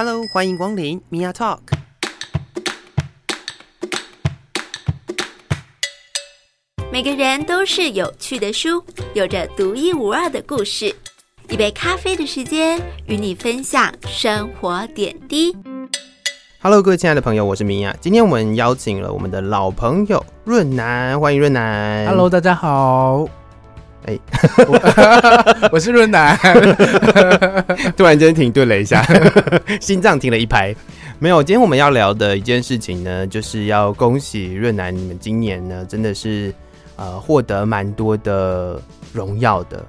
Hello，欢迎光临 Mia Talk。每个人都是有趣的书，有着独一无二的故事。一杯咖啡的时间，与你分享生活点滴。Hello，各位亲爱的朋友，我是 Mia。今天我们邀请了我们的老朋友润南，欢迎润南。Hello，大家好。哎，我是润南。突然间停顿了一下，心脏停了一拍。没有，今天我们要聊的一件事情呢，就是要恭喜润南，你们今年呢真的是呃获得蛮多的荣耀的。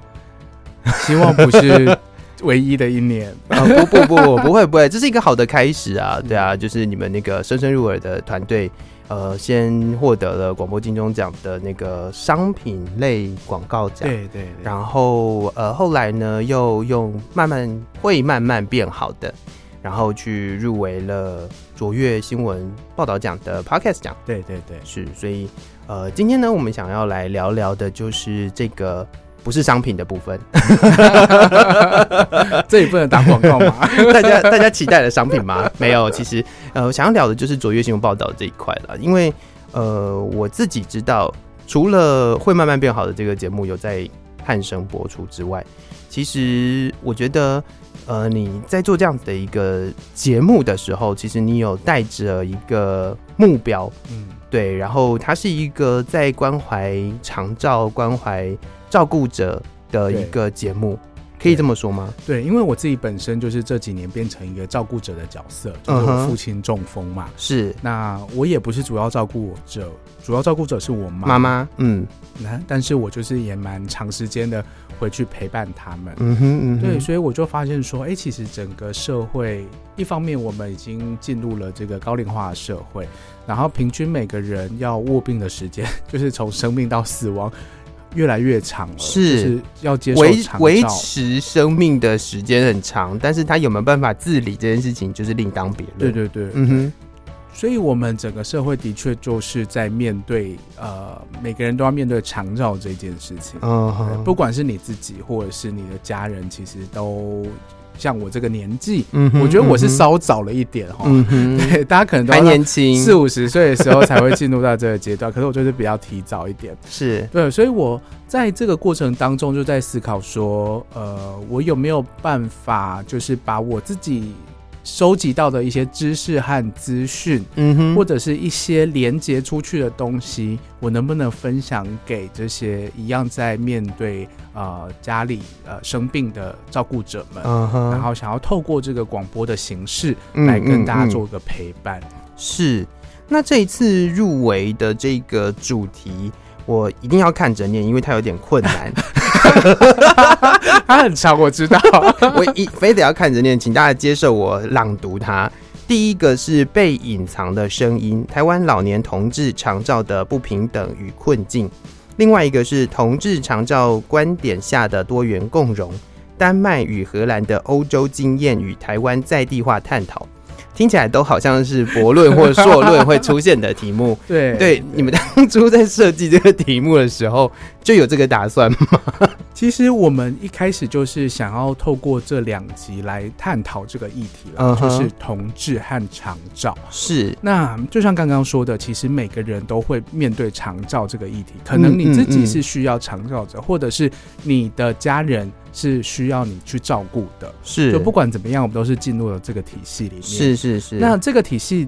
希望不是唯一的一年啊！不不不，不会不会，这是一个好的开始啊！对啊，就是你们那个声声入耳的团队。呃，先获得了广播金钟奖的那个商品类广告奖，对，对对，然后呃，后来呢，又用慢慢会慢慢变好的，然后去入围了卓越新闻报道奖的 Podcast 奖，对对对，是，所以呃，今天呢，我们想要来聊聊的就是这个。不是商品的部分，这也不能打广告嘛？大家大家期待的商品吗？没有，其实呃，我想要聊的就是卓越新闻报道这一块了。因为呃，我自己知道，除了会慢慢变好的这个节目有在汉声播出之外，其实我觉得呃，你在做这样子的一个节目的时候，其实你有带着一个目标，嗯，对，然后它是一个在关怀长照关怀。照顾者的一个节目，可以这么说吗？对，因为我自己本身就是这几年变成一个照顾者的角色，就是我父亲中风嘛。是，那我也不是主要照顾者，主要照顾者是我妈妈妈。嗯，那但是我就是也蛮长时间的回去陪伴他们。嗯哼，嗯哼，对，所以我就发现说，哎、欸，其实整个社会，一方面我们已经进入了这个高龄化的社会，然后平均每个人要卧病的时间，就是从生命到死亡。越来越长了，是，就是要接受维维持生命的时间很长，但是他有没有办法自理这件事情，就是另当别论。对对对，嗯哼。所以，我们整个社会的确就是在面对呃，每个人都要面对长照这件事情。嗯哼，不管是你自己或者是你的家人，其实都。像我这个年纪，嗯，我觉得我是稍早了一点哈，嗯，对，大家可能都还年轻，四五十岁的时候才会进入到这个阶段，可是我就是比较提早一点，是。对，所以我在这个过程当中就在思考说，呃，我有没有办法，就是把我自己。收集到的一些知识和资讯，嗯哼，或者是一些连接出去的东西，我能不能分享给这些一样在面对呃家里呃生病的照顾者们？嗯哼，然后想要透过这个广播的形式来跟大家做个陪伴。嗯嗯嗯。是，那这一次入围的这个主题，我一定要看着念，因为它有点困难。它很长，我知道，我一非得要看着念，请大家接受我朗读它。第一个是被隐藏的声音，台湾老年同志长照的不平等与困境；另外一个是同志长照观点下的多元共融，丹麦与荷兰的欧洲经验与台湾在地化探讨。听起来都好像是博论或硕论会出现的题目。对对，你们当初在设计这个题目的时候就有这个打算吗？其实我们一开始就是想要透过这两集来探讨这个议题了，uh -huh. 就是同志和长照。是，那就像刚刚说的，其实每个人都会面对长照这个议题，可能你自己是需要长照者，嗯嗯嗯，或者是你的家人。是需要你去照顾的，是就不管怎么样，我们都是进入了这个体系里面。是是是。那这个体系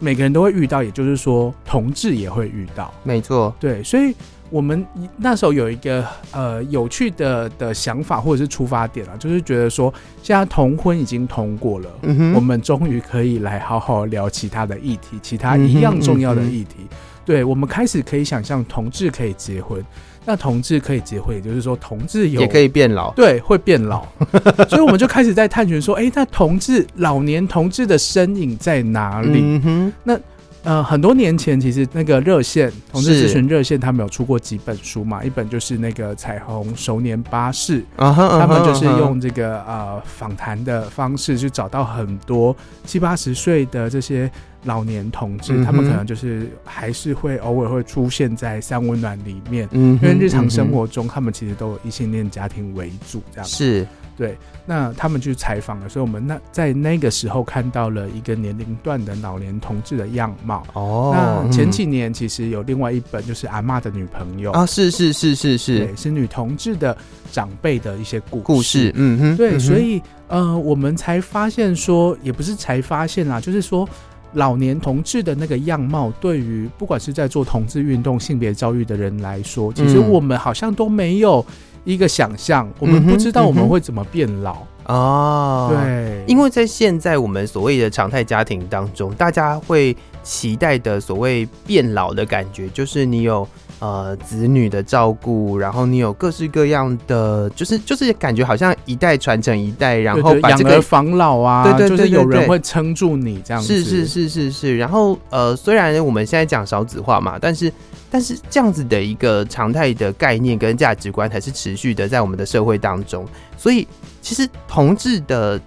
每个人都会遇到，也就是说，同志也会遇到。没错，对。所以我们那时候有一个呃有趣的的想法或者是出发点啊，就是觉得说，现在同婚已经通过了，嗯，我们终于可以来好好聊其他的议题，其他一样重要的议题。嗯嗯嗯对，我们开始可以想象同志可以结婚。那同志可以结婚，也就是说同志有也可以变老，对，会变老，所以我们就开始在探寻说，哎、欸，那同志老年同志的身影在哪里？嗯，那呃，很多年前其实那个热线同志咨询热线，他们有出过几本书嘛，一本就是那个彩虹熟年巴士，他们就是用这个呃访谈的方式去找到很多七八十岁的这些老年同志，嗯、他们可能就是还是会偶尔会出现在三温暖里面，嗯，因为日常生活中他们其实都有异性恋家庭为主，这样。是。对，那他们去采访了，所以我们那在那个时候看到了一个年龄段的老年同志的样貌。哦，那前几年其实有另外一本，就是阿妈的女朋友啊，是是是是是，对，是女同志的长辈的一些故事。故事，嗯哼，对，嗯，所以呃，我们才发现说，也不是才发现啦，就是说老年同志的那个样貌，对于不管是在做同志运动、性别教育的人来说，其实我们好像都没有。一个想象，我们不知道我们会怎么变老。哦。对，因为在现在我们所谓的常态家庭当中，大家会期待的所谓变老的感觉，就是你有呃子女的照顾，然后你有各式各样的，就是就是感觉好像一代传承一代，然后把这个养儿防老啊，对对，对，对，对，就是有人会撑住你这样子。是是是是是。然后呃，虽然我们现在讲少子化嘛，但是。但是这样子的一个常态的概念跟价值观还是持续的在我们的社会当中，所以其实同志的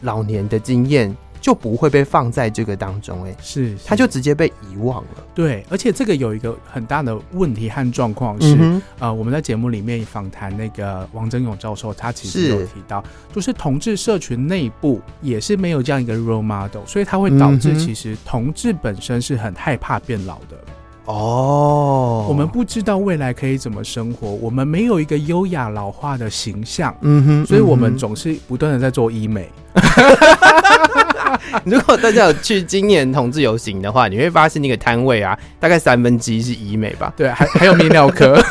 老年的经验就不会被放在这个当中，哎，是，他就直接被遗忘了。对，而且这个有一个很大的问题和状况是，嗯、呃，我们在节目里面访谈那个王征勇教授，他其实有提到，就是同志社群内部也是没有这样一个 role model，所以它会导致其实同志本身是很害怕变老的。哦，oh, 我们不知道未来可以怎么生活，我们没有一个优雅老化的形象，嗯哼，所以我们总是不断的在做医美。如果大家有去今年同志游行的话，你会发现那个摊位啊，大概三分之一是医美吧？对，还还有泌尿科。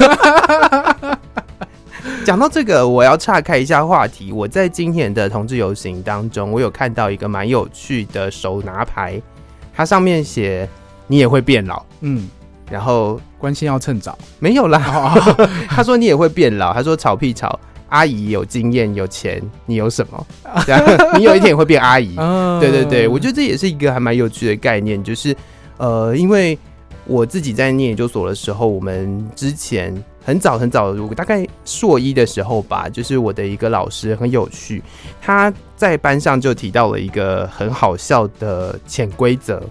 讲到这个，我要岔开一下话题。我在今年的同志游行当中，我有看到一个蛮有趣的手拿牌，它上面写“你也会变老”，嗯。然后关心要趁早，没有啦。他说你也会变老，他说吵屁吵，阿姨有经验有钱，你有什么？你有一天也会变阿姨。对对对，我觉得这也是一个还蛮有趣的概念，就是呃，因为我自己在念研究所的时候，我们之前很早很早，大概硕一的时候吧，就是我的一个老师很有趣，他在班上就提到了一个很好笑的潜规则。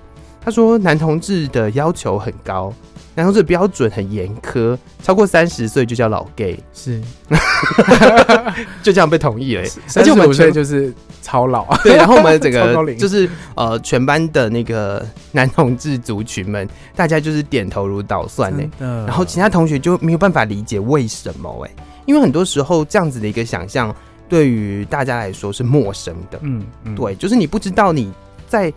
他说：“男同志的要求很高，男同志的标准很严苛，超过三十岁就叫老 gay，是，就这样被同意了。三十五岁就是超老，对。然后我们整个 就是呃，全班的那个男同志族群们，大家就是点头如捣蒜呢。然后其他同学就没有办法理解为什么哎，因为很多时候这样子的一个想象对于大家来说是陌生的。嗯，嗯对，就是你不知道你在。”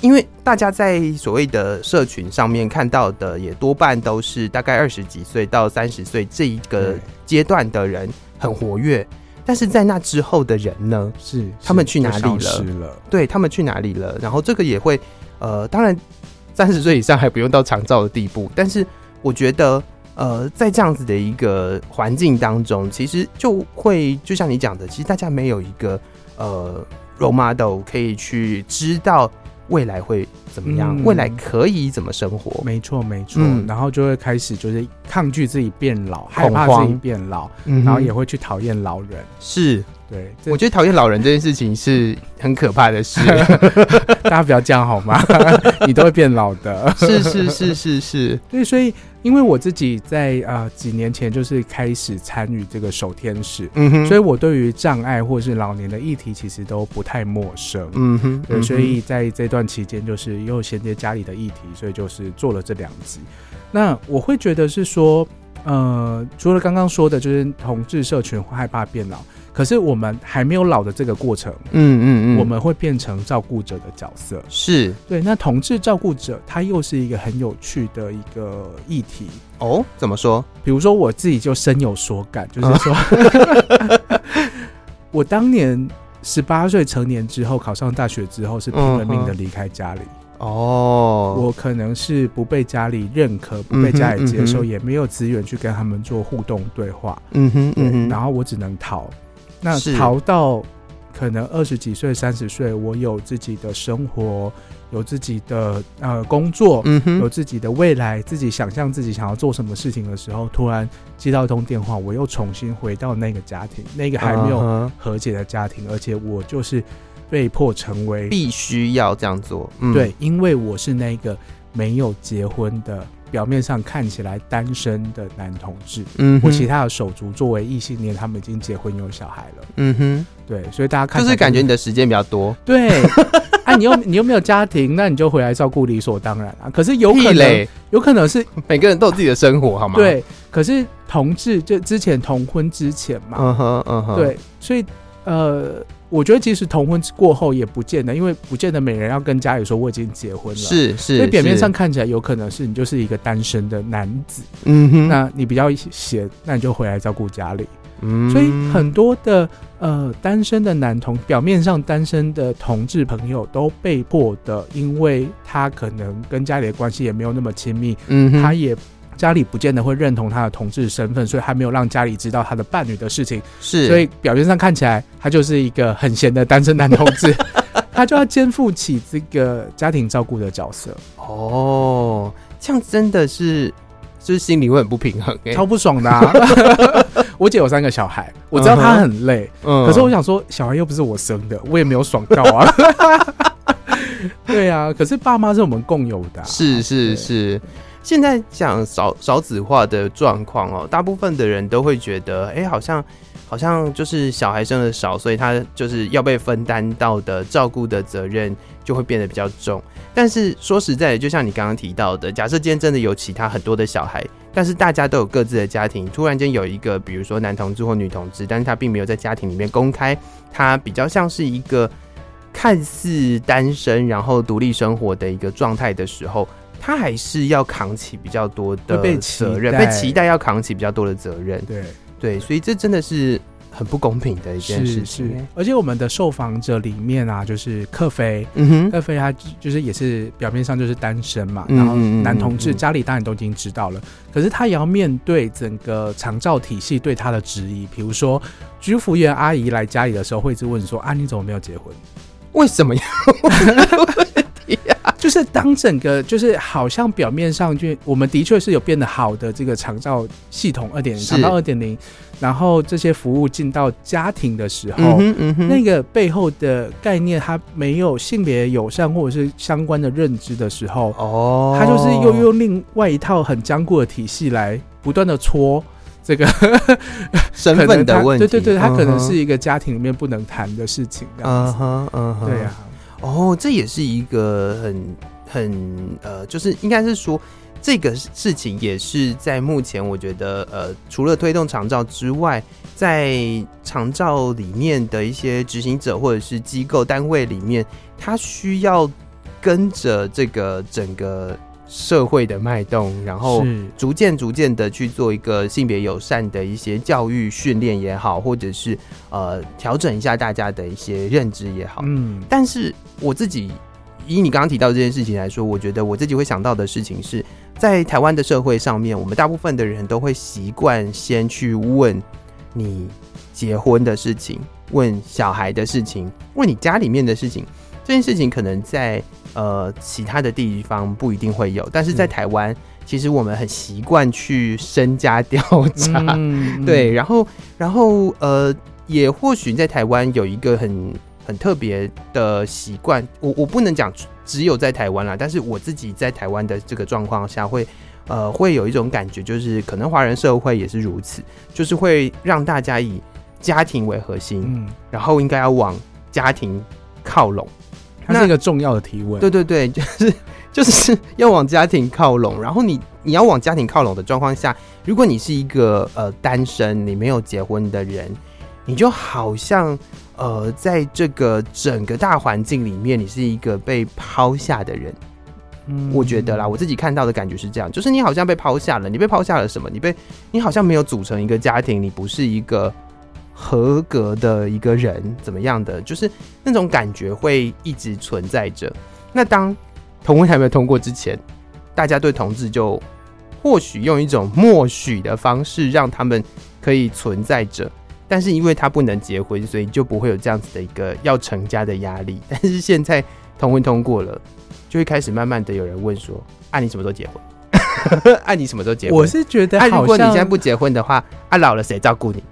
因为大家在所谓的社群上面看到的，也多半都是大概二十几岁到三十岁这一个阶段的人很活跃，但是在那之后的人呢？是他们去哪里了？了对，他们去哪里了？然后这个也会，呃，当然三十岁以上还不用到长照的地步，但是我觉得，呃，在这样子的一个环境当中，其实就会就像你讲的，其实大家没有一个呃 role model 可以去知道。未来会怎么样？嗯、未来可以怎么生活？没错，没错。嗯、然后就会开始就是抗拒自己变老，害怕自己变老，嗯、然后也会去讨厌老人。是。对，我觉得讨厌老人这件事情是很可怕的事，大家不要这样好吗？你都会变老的。是是是是是，对，所以因为我自己在呃几年前就是开始参与这个守天使，嗯哼，所以我对于障碍或是老年的议题其实都不太陌生，嗯哼，对，所以在这段期间就是又衔接家里的议题，所以就是做了这两集。那我会觉得是说，呃，除了刚刚说的，就是同志社群会害怕变老。可是我们还没有老的这个过程，嗯嗯嗯，我们会变成照顾者的角色，是对。那同志照顾者，他又是一个很有趣的一个议题哦。怎么说？比如说我自己就深有所感，就是说，我当年十八岁成年之后，考上大学之后，是拼了命的离开家里。哦，我可能是不被家里认可，不被家里接受，也没有资源去跟他们做互动对话。嗯哼，对，然后我只能逃。那逃到可能二十几岁、三十岁，我有自己的生活，有自己的呃工作，嗯哼，有自己的未来，自己想象自己想要做什么事情的时候，突然接到一通电话，我又重新回到那个家庭，那个还没有和解的家庭，而且我就是被迫成为必须要这样做。嗯、对，因为我是那个没有结婚的。表面上看起来单身的男同志，嗯，或其他的手足作为异性恋，他们已经结婚有小孩了，嗯哼，对，所以大家看就是感觉你的时间比较多，对，啊，你又你又没有家庭，那你就回来照顾理所当然啊。可是有可能，有可能是每个人都有自己的生活，好吗？对，可是同志就之前同婚之前嘛，嗯哼，嗯哼，对，所以呃。我觉得其实同婚过后也不见得，因为不见得每人要跟家里说我已经结婚了，是是，所以表面上看起来有可能是你就是一个单身的男子，嗯哼，那你比较闲，那你就回来照顾家里，嗯，所以很多的呃单身的男同，表面上单身的同志朋友都被迫的，因为他可能跟家里的关系也没有那么亲密，嗯，他也。家里不见得会认同他的同志身份，所以还没有让家里知道他的伴侣的事情。是，所以表面上看起来他就是一个很闲的单身男同志，他就要肩负起这个家庭照顾的角色。哦，这样真的是，就是心里会很不平衡，超不爽的啊。我姐有三个小孩，我知道她很累，嗯，可是我想说，小孩又不是我生的，我也没有爽到啊。对啊，可是爸妈是我们共有的啊，是是是。现在讲少少子化的状况哦，大部分的人都会觉得，哎、好像好像就是小孩生的少，所以他就是要被分担到的照顾的责任就会变得比较重。但是说实在的，就像你刚刚提到的，假设今天真的有其他很多的小孩，但是大家都有各自的家庭，突然间有一个，比如说男同志或女同志，但是他并没有在家庭里面公开，他比较像是一个看似单身然后独立生活的一个状态的时候。他还是要扛起比较多的责任，被期待要扛起比较多的责任。对对，所以这真的是很不公平的一件事情。是是，而且我们的受访者里面啊，就是克菲，嗯哼，克菲他就是也是表面上就是单身嘛，然后男同志家里当然都已经知道了，可是他也要面对整个长照体系对他的质疑。比如说，居服员阿姨来家里的时候，会一直问说：“啊，你怎么没有结婚？为什么要？” 就是当整个就是好像表面上就我们的确是有变得好的这个长照系统二点零，长照二点零，然后这些服务进到家庭的时候，嗯嗯、那个背后的概念它没有性别友善或者是相关的认知的时候，哦，它就是又用另外一套很坚固的体系来不断的戳这个 身份的问题，对对对，它可能是一个家庭里面不能谈的事情，嗯哼嗯哼，对呀、啊。哦，这也是一个很很呃，就是应该是说，这个事情也是在目前我觉得呃，除了推动长照之外，在长照里面的一些执行者或者是机构单位里面，他需要跟着这个整个社会的脉动，然后逐渐逐渐的去做一个性别友善的一些教育训练也好，或者是呃调整一下大家的一些认知也好。嗯，但是我自己以你刚刚提到这件事情来说，我觉得我自己会想到的事情是在台湾的社会上面，我们大部分的人都会习惯先去问你结婚的事情，问小孩的事情，问你家里面的事情。这件事情可能在呃其他的地方不一定会有，但是在台湾，其实我们很习惯去身家调查，嗯、对，然后然后呃，也或许在台湾有一个很很特别的习惯，我我不能讲只有在台湾啦，但是我自己在台湾的这个状况下会，会呃会有一种感觉，就是可能华人社会也是如此，就是会让大家以家庭为核心，嗯、然后应该要往家庭靠拢。那是一个重要的提问。对对对，就是就是要往家庭靠拢。然后你你要往家庭靠拢的状况下，如果你是一个呃单身，你没有结婚的人，你就好像呃在这个整个大环境里面，你是一个被抛下的人。嗯，我觉得啦，我自己看到的感觉是这样，就是你好像被抛下了。你被抛下了什么？你被你好像没有组成一个家庭，你不是一个。合格的一个人怎么样的，就是那种感觉会一直存在着。那当同婚还没有通过之前，大家对同志就或许用一种默许的方式让他们可以存在着，但是因为他不能结婚，所以就不会有这样子的一个要成家的压力。但是现在同婚通过了，就会开始慢慢的有人问说：“啊，你什么时候结婚？啊，你什么时候结婚？”我是觉得，啊，如果你现在不结婚的话，啊，老了谁照顾你？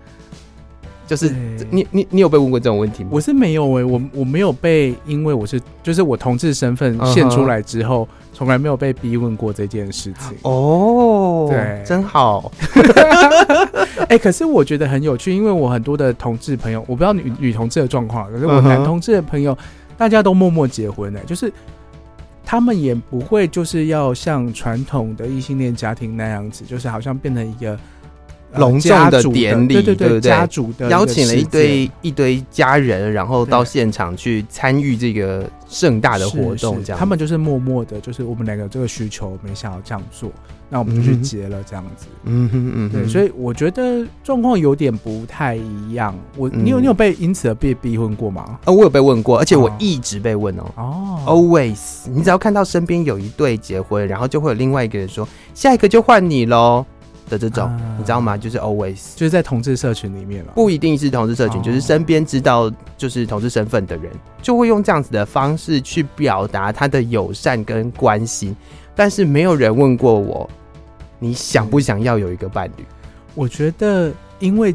就是你你你有被问过这种问题吗？我是没有哎、欸，我我没有被，因为我是就是我同志身份现出来之后，从、uh -huh. 来没有被逼问过这件事情。哦、oh,，对，真好。哎、欸，可是我觉得很有趣，因为我很多的同志朋友，我不知道女女同志的状况，可是我男同志的朋友，uh -huh. 大家都默默结婚呢、欸，就是他们也不会就是要像传统的异性恋家庭那样子，就是好像变成一个。隆重的典礼，对对对，家族的邀请了一堆一堆家人，然后到现场去参与这个盛大的活动。这样，他们就是默默的，就是我们两个这个需求没想要这样做，那我们就去结了这样子。嗯哼嗯哼，对，所以我觉得状况有点不太一样。我，你有你有被因此而被逼婚过吗？啊、哦，我有被问过，而且我一直被问哦。哦，always，你只要看到身边有一对结婚，然后就会有另外一个人说，下一个就换你喽。的这种、啊，你知道吗？就是 always 就是在同志社群里面了，不一定是同志社群，哦、就是身边知道就是同志身份的人，就会用这样子的方式去表达他的友善跟关心。但是没有人问过我，你想不想要有一个伴侣？我觉得，因为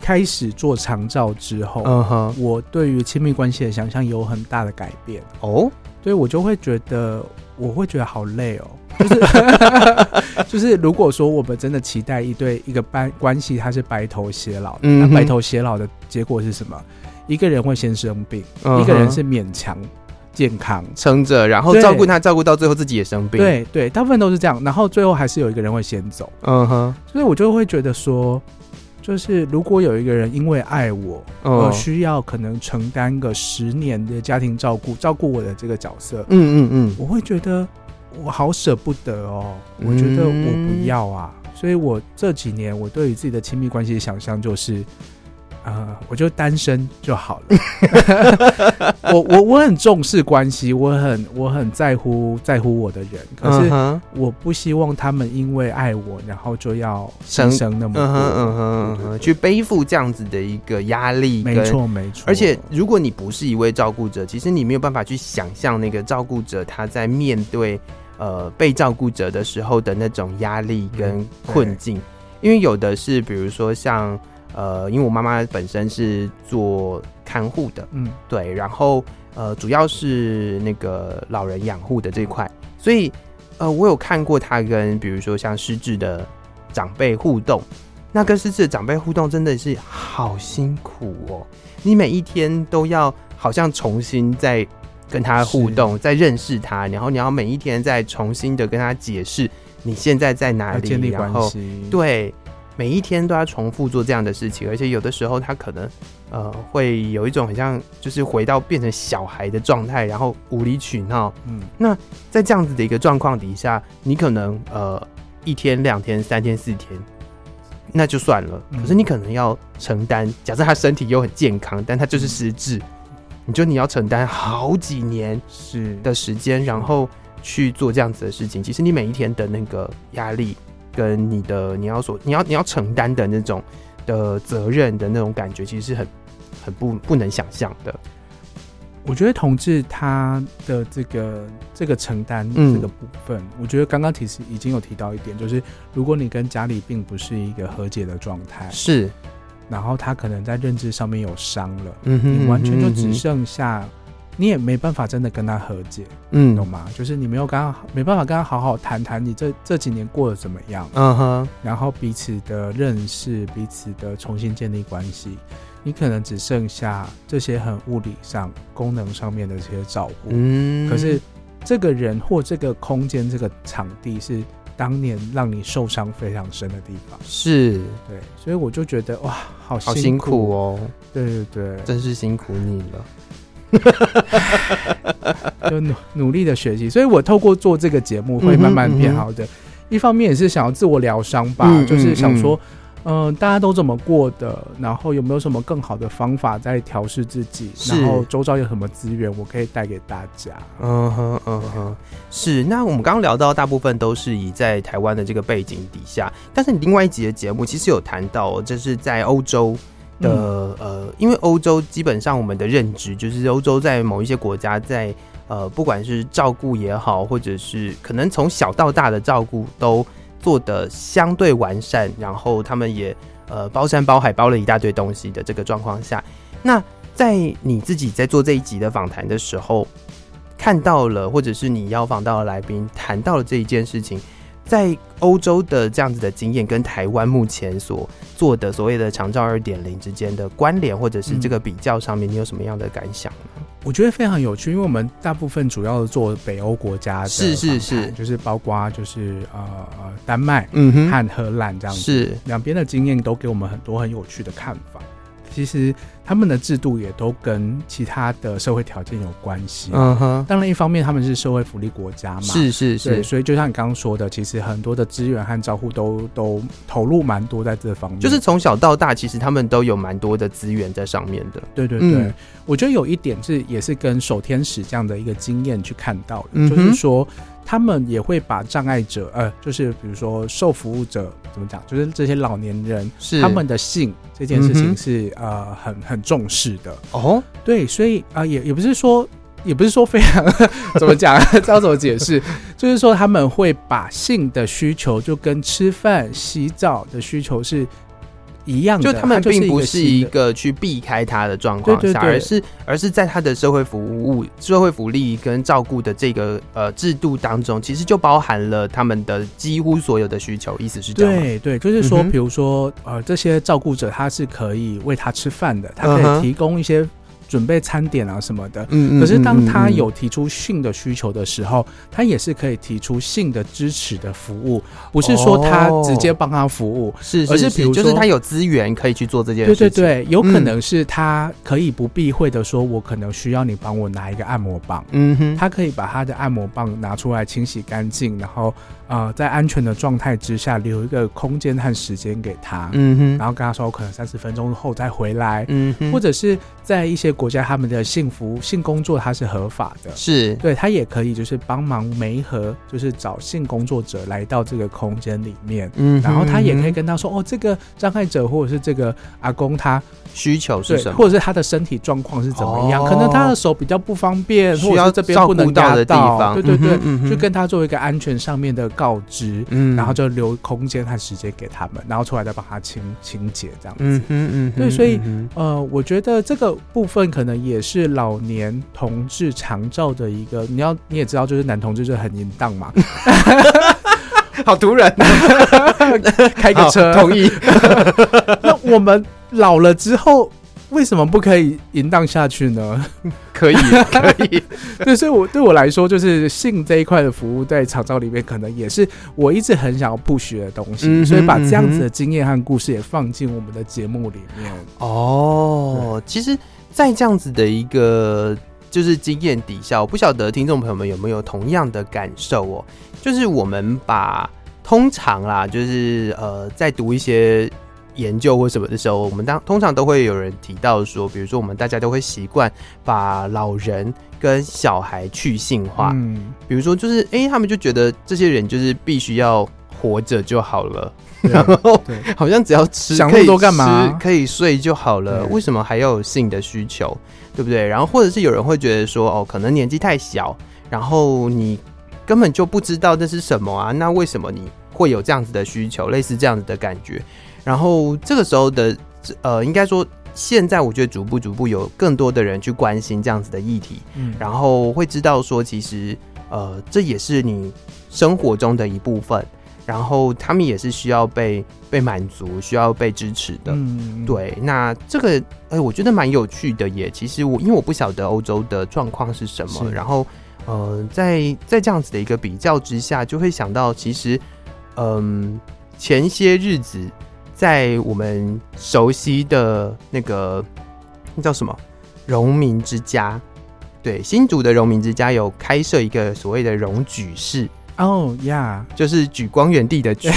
开始做长照之后，嗯哼，我对于亲密关系的想象有很大的改变哦，所以我就会觉得，我会觉得好累哦。就是 就是，如果说我们真的期待一对一个班关系，它是白头偕老，那白头偕老的结果是什么？一个人会先生病，一个人是勉强健康撑着，然后照顾他，照顾到最后自己也生病。对对，大部分都是这样，然后最后还是有一个人会先走。嗯哼，所以我就会觉得说，就是如果有一个人因为爱我而需要可能承担个十年的家庭照顾，照顾我的这个角色，嗯嗯嗯，我会觉得。我好舍不得哦，我觉得我不要啊，嗯、所以我这几年我对于自己的亲密关系的想象就是，呃，我就单身就好了。我我我很重视关系，我很我很在乎在乎我的人，可是我不希望他们因为爱我，然后就要牺牲那么多，嗯哼嗯哼嗯哼，去背负这样子的一个压力。没错没错，而且如果你不是一位照顾者，其实你没有办法去想象那个照顾者他在面对。呃，被照顾者的时候的那种压力跟困境，嗯，因为有的是，比如说像呃，因为我妈妈本身是做看护的，嗯，对，然后呃，主要是那个老人养护的这一块，所以呃，我有看过她跟比如说像失智的长辈互动，那跟失智的长辈互动真的是好辛苦哦，你每一天都要好像重新再。跟他互动，再认识他，然后你要每一天再重新的跟他解释你现在在哪里，建立关系，然后对，每一天都要重复做这样的事情，而且有的时候他可能呃会有一种很像就是回到变成小孩的状态，然后无理取闹。嗯，那在这样子的一个状况底下，你可能呃一天、两天、三天、四天，那就算了。可是你可能要承担，假设他身体又很健康，但他就是失智。嗯你就你要承担好几年是的时间，然后去做这样子的事情。其实你每一天的那个压力，跟你的你要所你要你要承担的那种的责任的那种感觉，其实是很很不不能想象的。我觉得同志他的这个这个承担这个部分，嗯、我觉得刚刚其实已经有提到一点，就是如果你跟家里并不是一个和解的状态，是。然后他可能在认知上面有伤了，嗯哼，你完全就只剩下，嗯、你也没办法真的跟他和解，嗯，懂吗？就是你没有跟他没办法跟他好好谈谈你这这几年过得怎么样，嗯哼，然后彼此的认识，彼此的重新建立关系，你可能只剩下这些很物理上、功能上面的这些照顾，嗯，可是这个人或这个空间、这个场地是。当年让你受伤非常深的地方，是。对，所以我就觉得哇，好辛苦，好辛苦哦，对对对，真是辛苦你了，就努努力的学习，所以我透过做这个节目会慢慢变好的，嗯嗯、一方面也是想要自我疗伤吧、嗯，就是想说。嗯，大家都怎么过的？然后有没有什么更好的方法在调试自己？然后周遭有什么资源我可以带给大家？嗯哼，嗯哼，是。那我们刚刚聊到大部分都是以在台湾的这个背景底下，但是你另外一集的节目其实有谈到，就是在欧洲的、嗯、呃，因为欧洲基本上我们的认知就是欧洲在某一些国家在呃，不管是照顾也好，或者是可能从小到大的照顾都。做的相对完善，然后他们也呃包山包海包了一大堆东西的这个状况下，那在你自己在做这一集的访谈的时候，看到了或者是你邀访到的来宾谈到了这一件事情。在欧洲的这样子的经验，跟台湾目前所做的所谓的长照二点零之间的关联，或者是这个比较上面，你有什么样的感想呢？我觉得非常有趣，因为我们大部分主要的做北欧国家的，是是是，就是包括就是呃呃丹麦，嗯哼，和荷兰这样子，是两边的经验都给我们很多很有趣的看法。其实他们的制度也都跟其他的社会条件有关系。嗯哼，当然一方面他们是社会福利国家嘛，是是是，所以就像你刚刚说的，其实很多的资源和照顾都都投入蛮多在这方面。就是从小到大，其实他们都有蛮多的资源在上面的。对对对，嗯、我觉得有一点是也是跟守天使这样的一个经验去看到的，嗯、就是说。他们也会把障碍者，呃，就是比如说受服务者怎么讲，就是这些老年人，是他们的性这件事情是、嗯、呃很很重视的哦。对，所以啊、呃，也也不是说，也不是说非常 怎么讲，知道怎么解释，就是说他们会把性的需求就跟吃饭、洗澡的需求是。一样的，就他们并不是一个去避开他的状况下，而是而是在他的社会服务、社会福利跟照顾的这个呃制度当中，其实就包含了他们的几乎所有的需求。意思是这样，对对，就是说，比如说呃，这些照顾者他是可以喂他吃饭的，他可以提供一些。准备餐点啊什么的，嗯，可是当他有提出性的需求的时候，他也是可以提出性的支持的服务，不是说他直接帮他服务，是、哦，而是比如说就是他有资源可以去做这件事情。对对对，有可能是他可以不避讳的说，我可能需要你帮我拿一个按摩棒，嗯哼，他可以把他的按摩棒拿出来清洗干净，然后。呃，在安全的状态之下，留一个空间和时间给他，嗯哼，然后跟他说，我可能三十分钟后再回来，嗯哼，或者是在一些国家，他们的性服性工作它是合法的，是。对他也可以就是帮忙媒合，就是找性工作者来到这个空间里面，嗯，然后他也可以跟他说，哦，这个障碍者或者是这个阿公他需求是什么，或者是他的身体状况是怎么样，哦、可能他的手比较不方便，需要这边不能到的地方，对对对，嗯、就跟他做一个安全上面的。告知，嗯，然后就留空间和时间给他们，然后出来再帮他清清洁这样子，嗯嗯嗯，对，所以呃，我觉得这个部分可能也是老年同志常照的一个，你要你也知道，就是男同志就很淫荡嘛，好突然，开个车。同意，那我们老了之后。为什么不可以淫荡下去呢？可以，可以。对，所以我对我来说，就是性这一块的服务，在长照里面，可能也是我一直很想要 push 的东西。嗯、所以把这样子的经验和故事也放进我们的节目里面。哦，其实，在这样子的一个就是经验底下，我不晓得听众朋友们有没有同样的感受哦。就是我们把通常啦，就是呃，在读一些。研究或什么的时候，我们当通常都会有人提到说，比如说我们大家都会习惯把老人跟小孩去性化，嗯，比如说就是哎、欸，他们就觉得这些人就是必须要活着就好了，然后好像只要吃想那么多干嘛？可以睡就好了，为什么还要有性的需求，对不对？然后或者是有人会觉得说，哦，可能年纪太小，然后你根本就不知道这是什么啊，那为什么你会有这样子的需求，类似这样子的感觉？然后这个时候的，呃，应该说，现在我觉得逐步逐步有更多的人去关心这样子的议题，嗯，然后会知道说，其实，呃，这也是你生活中的一部分，然后他们也是需要被被满足、需要被支持的，嗯，对。那这个，哎，我觉得蛮有趣的耶。其实我因为我不晓得欧洲的状况是什么，然后，呃，在在这样子的一个比较之下，就会想到，其实，嗯、呃，前些日子。在我们熟悉的那个那叫什么？荣民之家，对，新竹的荣民之家有开设一个所谓的荣举室哦呀，oh, yeah. 就是举光远地的举。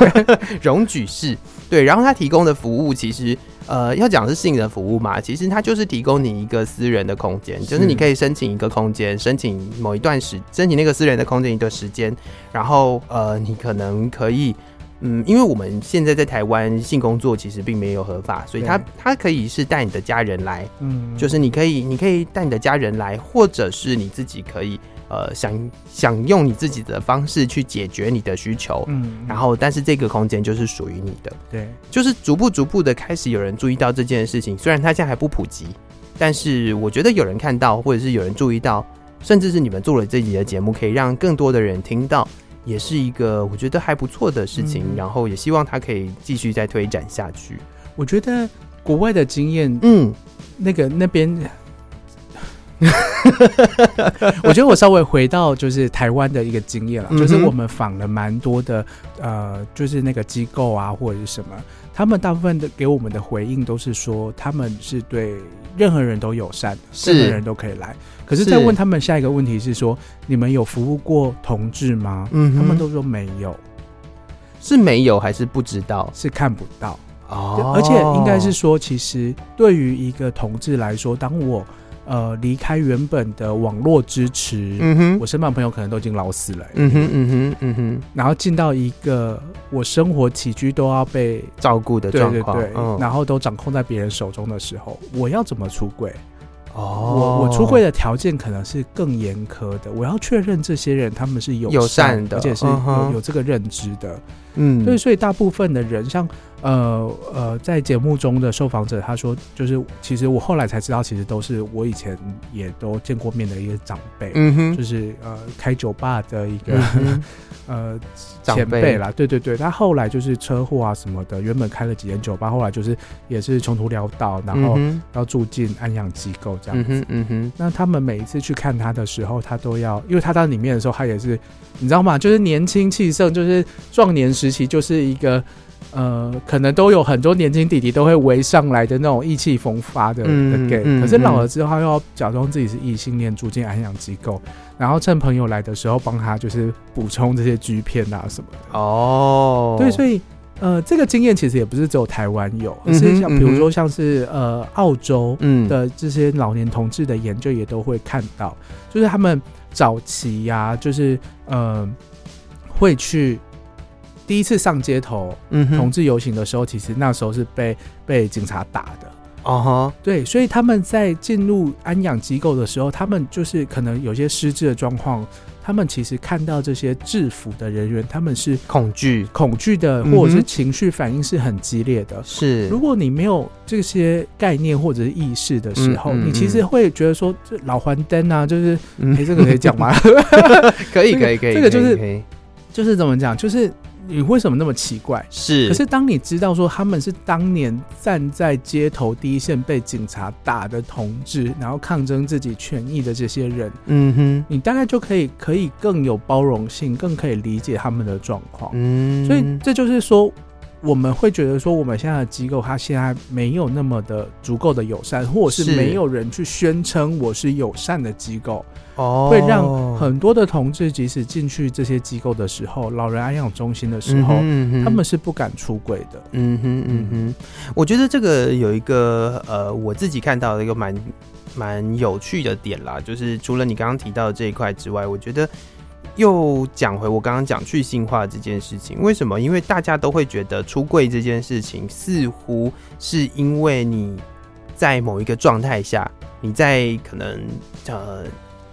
荣举室，对，然后他提供的服务其实呃要讲是性的服务嘛，其实他就是提供你一个私人的空间，就是你可以申请一个空间，申请某一段时申请那个私人的空间一段时间，然后呃你可能可以。嗯，因为我们现在在台湾性工作其实并没有合法，所以他他可以是带你的家人来，嗯，就是你可以你可以带你的家人来，或者是你自己可以呃想想用你自己的方式去解决你的需求，嗯，然后但是这个空间就是属于你的，对，就是逐步逐步的开始有人注意到这件事情，虽然它现在还不普及，但是我觉得有人看到或者是有人注意到，甚至是你们做了这集的节目，可以让更多的人听到，也是一个我觉得还不错的事情，嗯，然后也希望它可以继续再推展下去。我觉得国外的经验，嗯，那个那边。我觉得我稍微回到就是台湾的一个经验了，就是我们访了蛮多的呃，就是那个机构啊或者是什么，他们大部分的给我们的回应都是说他们是对任何人都友善，任何人都可以来。可是再问他们下一个问题是说，你们有服务过同志吗？嗯，他们都说没有，是没有还是不知道？是看不到哦。而且应该是说，其实对于一个同志来说，当我呃，离开原本的网络支持，嗯哼，我身旁朋友可能都已经老死了，嗯哼，嗯哼，嗯哼，然后进到一个我生活起居都要被照顾的状况，对，然后都掌控在别人手中的时候，我要怎么出柜？哦，我我出柜的条件可能是更严苛的，我要确认这些人他们是友善的，而且是有有这个认知的，嗯，所以所以大部分的人像。呃呃，在节目中的受访者他说，就是其实我后来才知道，其实都是我以前也都见过面的一个长辈，嗯哼，就是呃开酒吧的一个、嗯、呃前辈啦，对对对，他后来就是车祸啊什么的，原本开了几间酒吧，后来就是也是穷途潦倒，然后要住进安养机构这样子，嗯哼，嗯哼，那他们每一次去看他的时候，他都要，因为他到里面的时候，他也是你知道吗？就是年轻气盛，就是壮年时期，就是一个。呃，可能都有很多年轻弟弟都会围上来的那种意气风发的的 gay，可是老了之后，要假装自己是异性恋，住进安养机构，然后趁朋友来的时候帮他就是补充这些 G 片啊什么的。哦，对，所以呃，这个经验其实也不是只有台湾有，而是像比如说像是呃澳洲的这些老年同志的研究也都会看到，就是他们早期呀、啊，就是呃会去。第一次上街头，嗯，同志游行的时候，其实那时候是被被警察打的。哦哈，对，所以他们在进入安养机构的时候，他们就是可能有些失智的状况，他们其实看到这些制服的人员，他们是恐惧、恐惧的，或者是情绪反应是很激烈的。是，如果你没有这些概念或者是意识的时候，你其实会觉得说，这老还灯啊，就是，哎、嗯欸，这个可以讲吗？可以，可以，可以，这个就是，就是怎么讲，就是。你为什么那么奇怪？是，可是当你知道说他们是当年站在街头第一线被警察打的同志，然后抗争自己权益的这些人，嗯哼，你大概就可以可以更有包容性，更可以理解他们的状况。嗯，所以这就是说，我们会觉得说，我们现在的机构，它现在没有那么的足够的友善，或者是没有人去宣称我是友善的机构。哦，会让很多的同志，即使进去这些机构的时候，老人安养中心的时候，嗯嗯、他们是不敢出轨的。嗯哼嗯哼，我觉得这个有一个呃，我自己看到的一个蛮蛮有趣的点啦，就是除了你刚刚提到的这一块之外，我觉得又讲回我刚刚讲去性化这件事情，为什么？因为大家都会觉得出柜这件事情，似乎是因为你在某一个状态下，你在可能呃。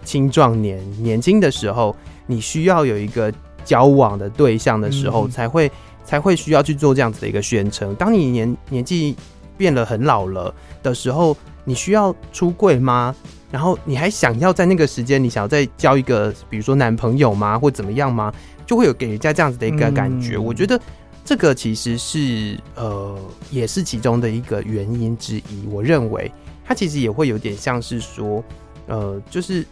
青壮年年轻的时候，你需要有一个交往的对象的时候，才会才会需要去做这样子的一个宣称。当你年年纪变了很老了的时候，你需要出柜吗？然后你还想要在那个时间，你想要再交一个，比如说男朋友吗，或怎么样吗？就会有给人家这样子的一个感觉。我觉得这个其实是呃，也是其中的一个原因之一。我认为它其实也会有点像是说，呃，就是。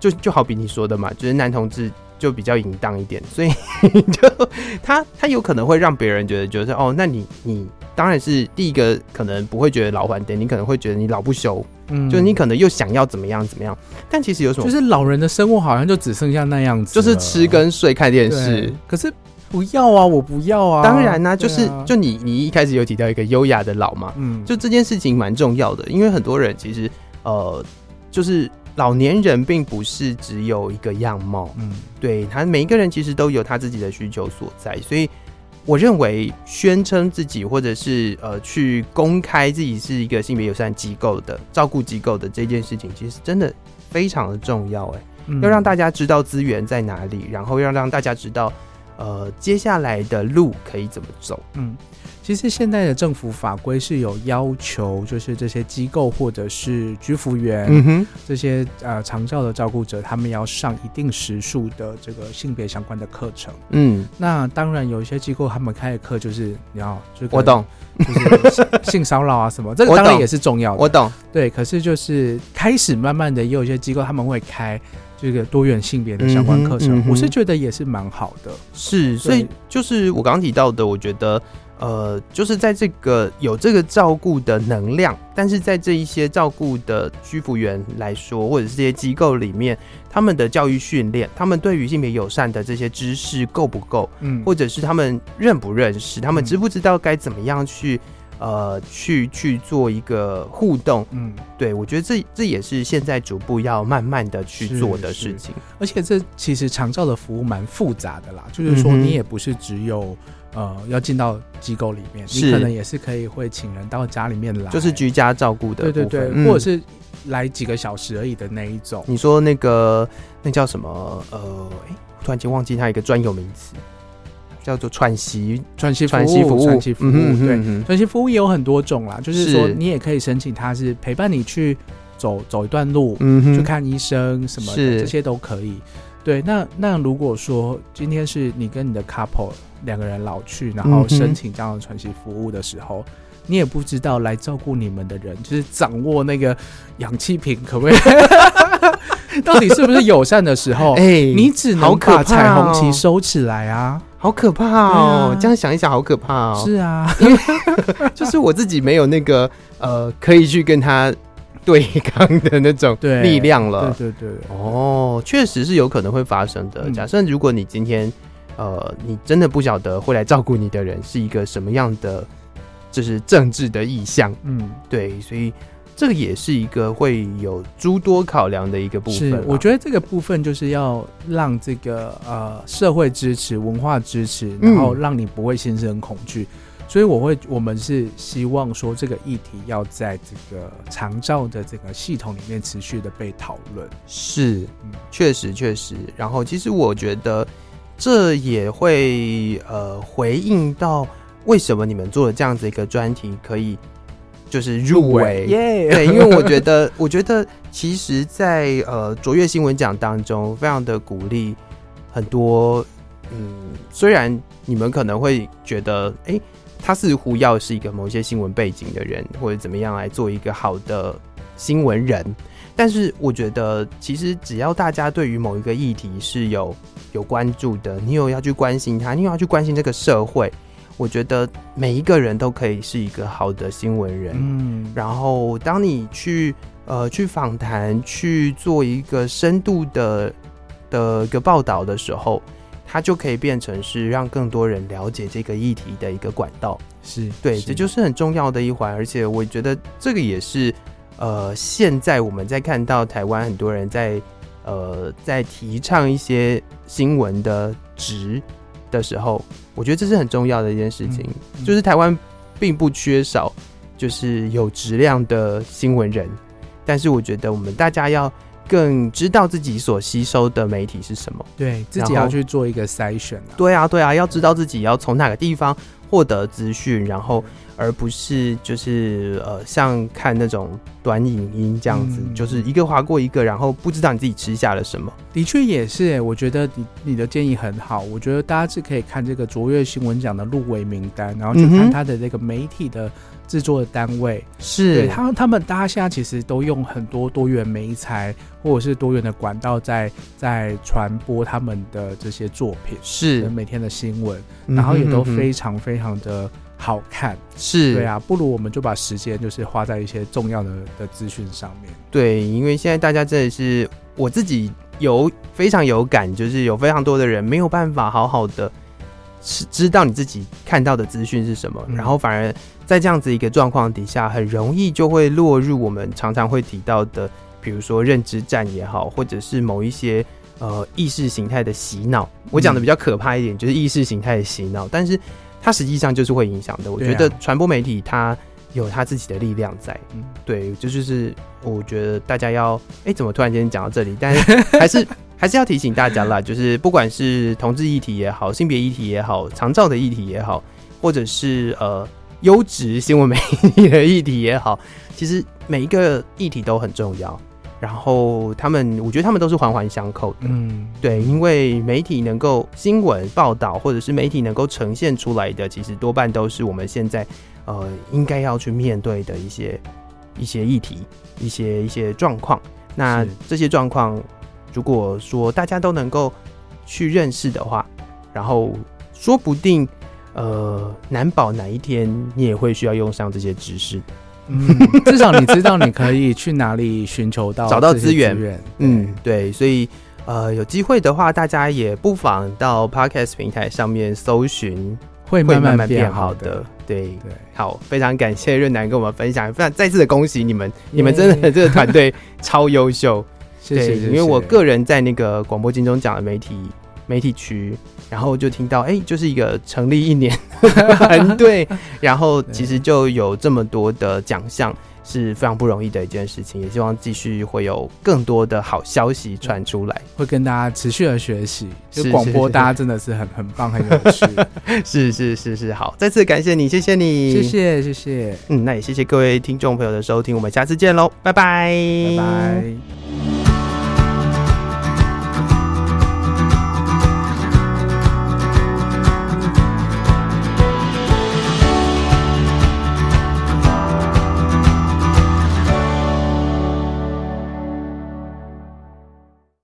就就好比你说的嘛，就是男同志就比较淫荡一点，所以 就他他有可能会让别人觉得就是哦，那你你当然是第一个可能不会觉得老还点，你可能会觉得你老不休，嗯，就是你可能又想要怎么样怎么样，但其实有什么，就是老人的生活好像就只剩下那样子，就是吃跟睡看电视，可是不要啊，我不要啊，当然呢、啊，就是就你你一开始有提到一个优雅的老嘛，嗯，就这件事情蛮重要的，因为很多人其实呃就是。老年人并不是只有一个样貌，嗯，对，他每一个人其实都有他自己的需求所在，所以我认为宣称自己或者是呃去公开自己是一个性别友善机构的照顾机构的这件事情，其实真的非常的重要，哎，要让大家知道资源在哪里，然后要让大家知道，呃，接下来的路可以怎么走。嗯。其实现在的政府法规是有要求，就是这些机构或者是居服员，嗯哼，这些呃长照的照顾者，他们要上一定时数的这个性别相关的课程。嗯，那当然有一些机构他们开的课就是你要，就我懂，就是性骚扰啊什么，这个 当然也是重要的。我懂，对。可是就是开始慢慢的，也有一些机构他们会开这个多元性别的相关课程，嗯嗯，我是觉得也是蛮好的。是，所以就是我刚刚提到的，我觉得。呃，就是在这个有这个照顾的能量，但是在这一些照顾的居服员来说，或者是这些机构里面，他们的教育训练，他们对于性别友善的这些知识够不够？嗯，或者是他们认不认识？他们知不知道该怎么样去呃去去做一个互动？嗯，对，我觉得这这也是现在逐步要慢慢的去做的事情。而且这其实长照的服务蛮复杂的啦，就是说你也不是只有。呃，要进到机构里面，你可能也是可以会请人到家里面来，就是居家照顾的，对对对，嗯、或者是来几个小时而已的那一种。你说那个那叫什么？呃，哎、欸，突然间忘记它一个专有名词，叫做喘息喘息喘息服务，喘息服务。对，喘息、服务也有很多种啦，就是说你也可以申请，它是陪伴你去走走一段路，去看医生什么的，这些都可以。对，那那如果说今天是你跟你的 couple。两个人老去，然后申请这样的喘息服务的时候，嗯、你也不知道来照顾你们的人，就是掌握那个氧气瓶可不可以，到底是不是友善的时候，哎、欸，你只能把彩虹旗收起来啊，好可怕哦！啊、这样想一想，好可怕哦。是啊，因为 就是我自己没有那个呃，可以去跟他对抗的那种力量了。对对对，对，哦，确实是有可能会发生的。嗯、假设如果你今天。呃，你真的不晓得会来照顾你的人是一个什么样的，就是政治的意向，嗯，对，所以这个也是一个会有诸多考量的一个部分。是，我觉得这个部分就是要让这个呃社会支持、文化支持，然后让你不会心生恐惧。嗯、所以我会，我们是希望说这个议题要在这个长照的这个系统里面持续的被讨论。是，嗯，确实确实。然后，其实我觉得。这也会呃回应到为什么你们做了这样子一个专题可以就是入围，对，因为我觉得 我觉得其实在呃卓越新闻奖当中非常的鼓励很多，嗯，虽然你们可能会觉得哎，他似乎要是一个某些新闻背景的人或者怎么样来做一个好的新闻人。但是我觉得，其实只要大家对于某一个议题是有有关注的，你有要去关心他，你有要去关心这个社会，我觉得每一个人都可以是一个好的新闻人。嗯，然后当你去呃去访谈，去做一个深度的的一个报道的时候，它就可以变成是让更多人了解这个议题的一个管道。是对，是这就是很重要的一环，而且我觉得这个也是。呃，现在我们在看到台湾很多人在呃在提倡一些新闻的质的时候，我觉得这是很重要的一件事情。就是台湾并不缺少就是有质量的新闻人，但是我觉得我们大家要更知道自己所吸收的媒体是什么，对自己要去做一个筛选、啊。对啊，对啊，要知道自己要从哪个地方获得资讯，然后。而不是就是呃，像看那种短影音这样子，嗯、就是一个划过一个，然后不知道你自己吃下了什么。的确也是，我觉得你你的建议很好。我觉得大家是可以看这个卓越新闻奖的入围名单，然后去看他的这个媒体的制作的单位。是，对他他们大家现在其实都用很多多元媒材或者是多元的管道在在传播他们的这些作品，是每天的新闻，然后也都非常非常的。好看是对啊，不如我们就把时间就是花在一些重要的的资讯上面。对，因为现在大家真的是我自己有非常有感，就是有非常多的人没有办法好好的知道你自己看到的资讯是什么，嗯、然后反而在这样子一个状况底下，很容易就会落入我们常常会提到的，比如说认知战也好，或者是某一些呃意识形态的洗脑。我讲的比较可怕一点，就是意识形态的洗脑，但是。它实际上就是会影响的。我觉得传播媒体它有它自己的力量在。嗯，对，这就，就是我觉得大家要，哎、欸，怎么突然间讲到这里？但是 还是还是要提醒大家啦，就是不管是同志议题也好，性别议题也好，长照的议题也好，或者是呃优质新闻媒体的议题也好，其实每一个议题都很重要。然后他们，我觉得他们都是环环相扣的。嗯，对，因为媒体能够新闻报道，或者是媒体能够呈现出来的，其实多半都是我们现在呃应该要去面对的一些一些议题、一些一些状况。那这些状况，如果说大家都能够去认识的话，然后说不定呃，难保哪一天你也会需要用上这些知识。嗯，至少你知道你可以去哪里寻求到找到资源。嗯，对，所以呃，有机会的话，大家也不妨到 Podcast 平台上面搜寻，会慢慢变好的。对。对，好，非常感谢润南跟我们分享，非常再次的恭喜你们，你们真的这个团队超优秀。谢谢，因为我个人在那个广播金钟奖的媒体媒体区。然后就听到，哎，就是一个成立一年 团队，然后其实就有这么多的奖项，是非常不容易的一件事情。也希望继续会有更多的好消息传出来，会跟大家持续的学习。就广播，大家真的是很很棒，很有趣。是是是是，好，再次感谢你，谢谢你，谢谢谢谢。嗯，那也谢谢各位听众朋友的收听，我们下次见喽，拜拜，拜拜。